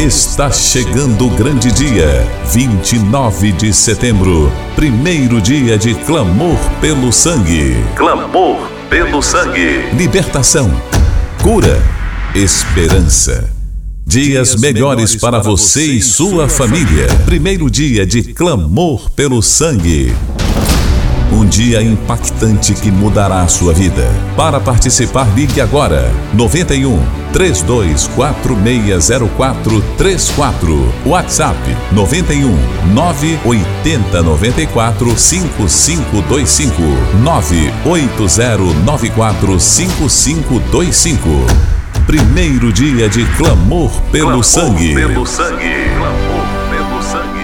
Está chegando o grande dia, 29 de setembro, primeiro dia de clamor pelo sangue. Clamor pelo sangue. Libertação, cura, esperança. Dias melhores para você e sua família. Primeiro dia de clamor pelo sangue. Um dia impactante que mudará a sua vida. Para participar, ligue agora. 91 32460434. WhatsApp 91 980 94 5525. 98094 5525. Primeiro dia de clamor pelo Clamor sangue. Pelo sangue. Clamor pelo sangue.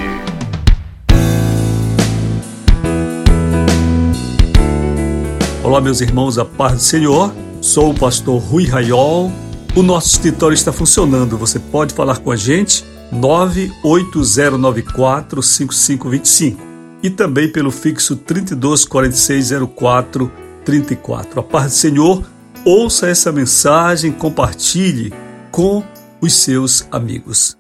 Olá, meus irmãos, a paz do Senhor. Sou o pastor Rui Raiol. O nosso escritório está funcionando. Você pode falar com a gente 98094 5525 e também pelo fixo 324604 34. A paz do Senhor. Ouça essa mensagem, compartilhe com os seus amigos.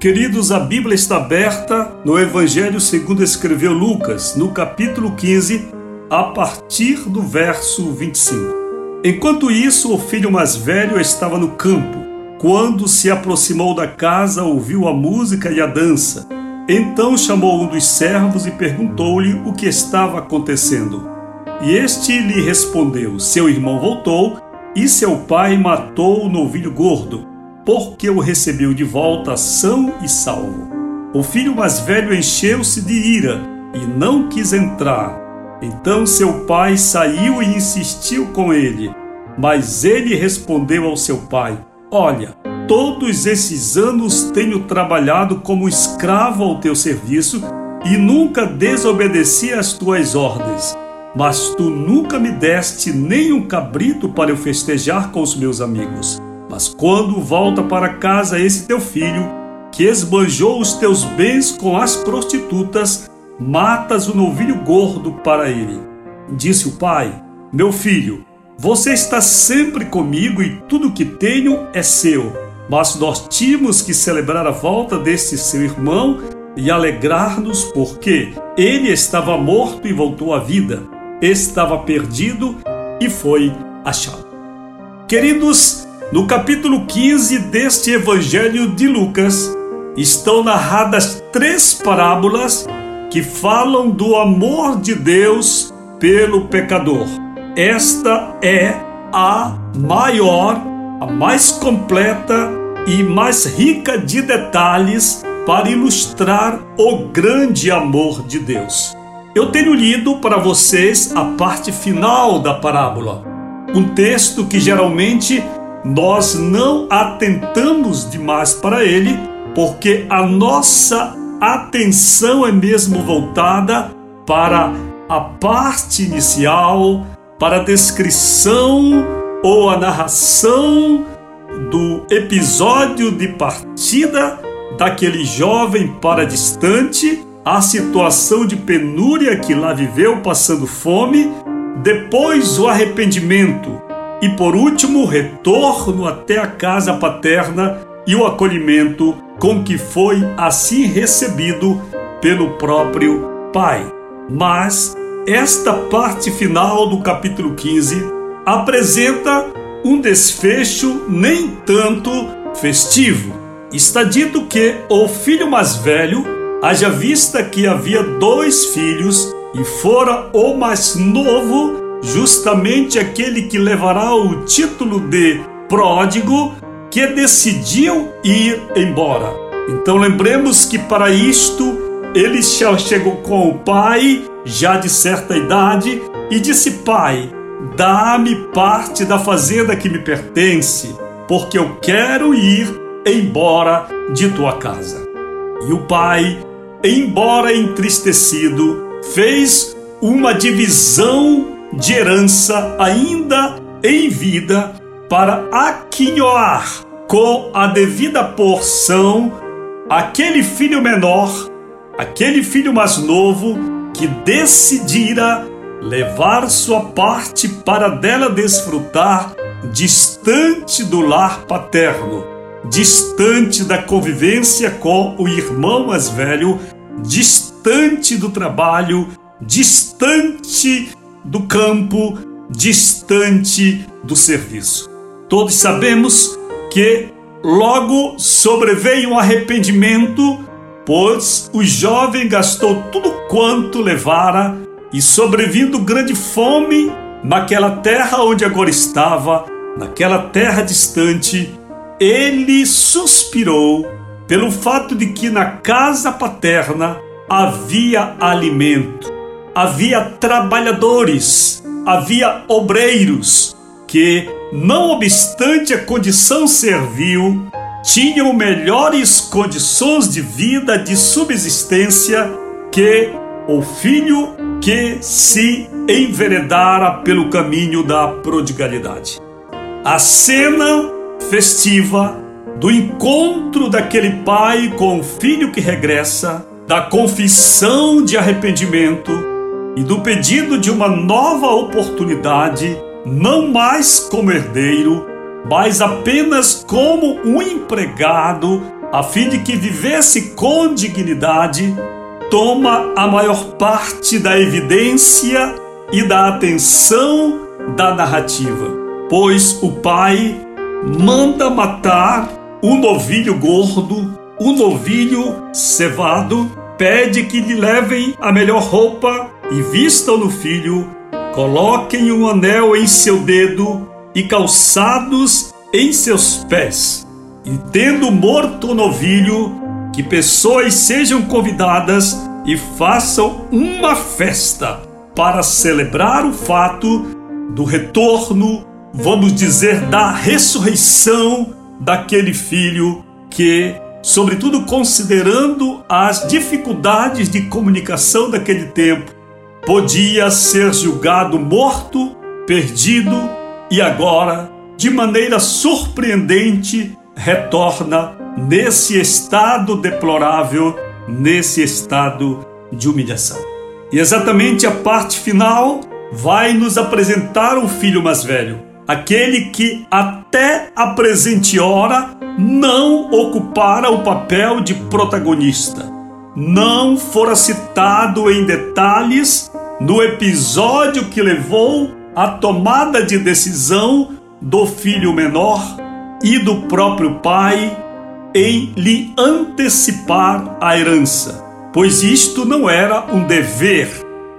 Queridos, a Bíblia está aberta no Evangelho segundo escreveu Lucas, no capítulo 15, a partir do verso 25. Enquanto isso, o filho mais velho estava no campo. Quando se aproximou da casa, ouviu a música e a dança. Então chamou um dos servos e perguntou-lhe o que estava acontecendo. E este lhe respondeu: Seu irmão voltou e seu pai matou o novilho gordo, porque o recebeu de volta são e salvo. O filho mais velho encheu-se de ira e não quis entrar. Então seu pai saiu e insistiu com ele. Mas ele respondeu ao seu pai: Olha, todos esses anos tenho trabalhado como escravo ao teu serviço e nunca desobedeci às tuas ordens. Mas tu nunca me deste nem um cabrito para eu festejar com os meus amigos. Mas quando volta para casa esse teu filho, que esbanjou os teus bens com as prostitutas, matas o novilho gordo para ele. Disse o pai: Meu filho, você está sempre comigo e tudo que tenho é seu. Mas nós tínhamos que celebrar a volta deste seu irmão e alegrar-nos porque ele estava morto e voltou à vida, estava perdido e foi achado. Queridos, no capítulo 15 deste Evangelho de Lucas, estão narradas três parábolas que falam do amor de Deus pelo pecador. Esta é a maior, a mais completa e mais rica de detalhes para ilustrar o grande amor de Deus. Eu tenho lido para vocês a parte final da parábola, um texto que geralmente nós não atentamos demais para ele, porque a nossa atenção é mesmo voltada para a parte inicial, para a descrição ou a narração do episódio de partida daquele jovem para distante, a situação de penúria que lá viveu passando fome, depois o arrependimento e por último o retorno até a casa paterna e o acolhimento com que foi assim recebido pelo próprio pai. Mas esta parte final do capítulo 15 apresenta um desfecho nem tanto festivo. Está dito que o filho mais velho, haja vista que havia dois filhos e fora o mais novo, justamente aquele que levará o título de pródigo, que decidiu ir embora. Então lembremos que para isto ele chegou com o pai, já de certa idade, e disse: Pai, dá-me parte da fazenda que me pertence, porque eu quero ir embora de tua casa. E o pai, embora entristecido, fez uma divisão de herança ainda em vida para aquinhoar com a devida porção aquele filho menor, aquele filho mais novo que decidira levar sua parte para dela desfrutar distante do lar paterno, distante da convivência com o irmão mais velho, distante do trabalho, distante do campo, distante do serviço. Todos sabemos que logo sobreveio um arrependimento, pois o jovem gastou tudo quanto levara e sobrevindo grande fome naquela terra onde agora estava, naquela terra distante, ele suspirou pelo fato de que na casa paterna havia alimento, havia trabalhadores, havia obreiros que não obstante a condição servil, tinham melhores condições de vida, de subsistência que o filho que se enveredara pelo caminho da prodigalidade. A cena festiva do encontro daquele pai com o filho que regressa, da confissão de arrependimento e do pedido de uma nova oportunidade não mais como herdeiro, mas apenas como um empregado, a fim de que vivesse com dignidade, toma a maior parte da evidência e da atenção da narrativa, pois o pai manda matar um novilho gordo, um novilho cevado, pede que lhe levem a melhor roupa e vistam no filho Coloquem um anel em seu dedo e calçados em seus pés. E tendo morto o novilho, que pessoas sejam convidadas e façam uma festa para celebrar o fato do retorno, vamos dizer, da ressurreição daquele filho que, sobretudo considerando as dificuldades de comunicação daquele tempo, podia ser julgado morto, perdido e agora, de maneira surpreendente, retorna nesse estado deplorável, nesse estado de humilhação. E exatamente a parte final vai nos apresentar o filho mais velho, aquele que até a presente hora não ocupara o papel de protagonista não fora citado em detalhes no episódio que levou à tomada de decisão do filho menor e do próprio pai em lhe antecipar a herança, pois isto não era um dever,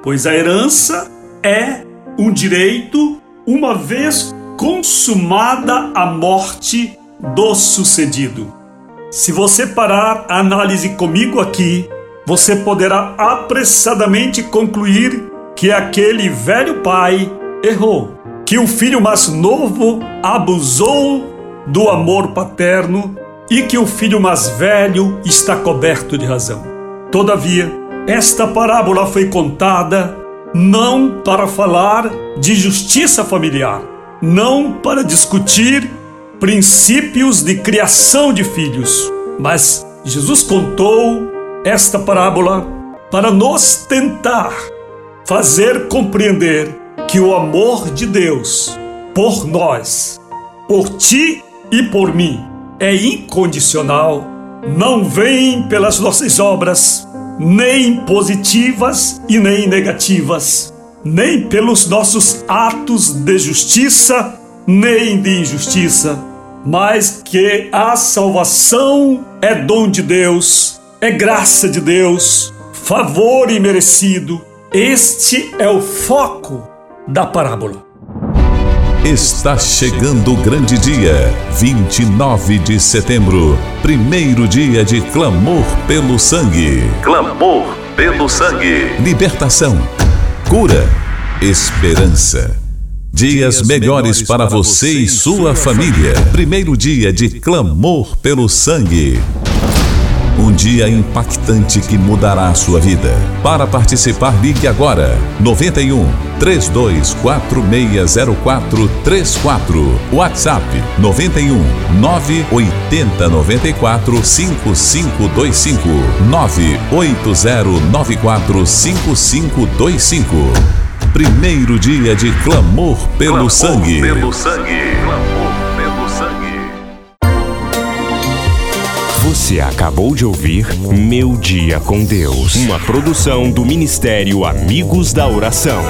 pois a herança é um direito uma vez consumada a morte do sucedido. Se você parar a análise comigo aqui, você poderá apressadamente concluir que aquele velho pai errou, que o filho mais novo abusou do amor paterno e que o filho mais velho está coberto de razão. Todavia, esta parábola foi contada não para falar de justiça familiar, não para discutir princípios de criação de filhos. Mas Jesus contou esta parábola para nos tentar fazer compreender que o amor de Deus por nós, por ti e por mim, é incondicional, não vem pelas nossas obras, nem positivas e nem negativas, nem pelos nossos atos de justiça, nem de injustiça mas que a salvação é dom de Deus, é graça de Deus, favor imerecido. Este é o foco da parábola. Está chegando o grande dia, 29 de setembro, primeiro dia de clamor pelo sangue. Clamor pelo sangue. Libertação, cura, esperança. Dias melhores para você e sua família. Primeiro dia de clamor pelo sangue. Um dia impactante que mudará a sua vida. Para participar, ligue agora. 91 32460434. WhatsApp 91 980 94 5525. 98094 5525. Primeiro dia de clamor pelo Clamor sangue. Pelo sangue. Clamor pelo sangue. Você acabou de ouvir Meu Dia com Deus, uma produção do Ministério Amigos da Oração.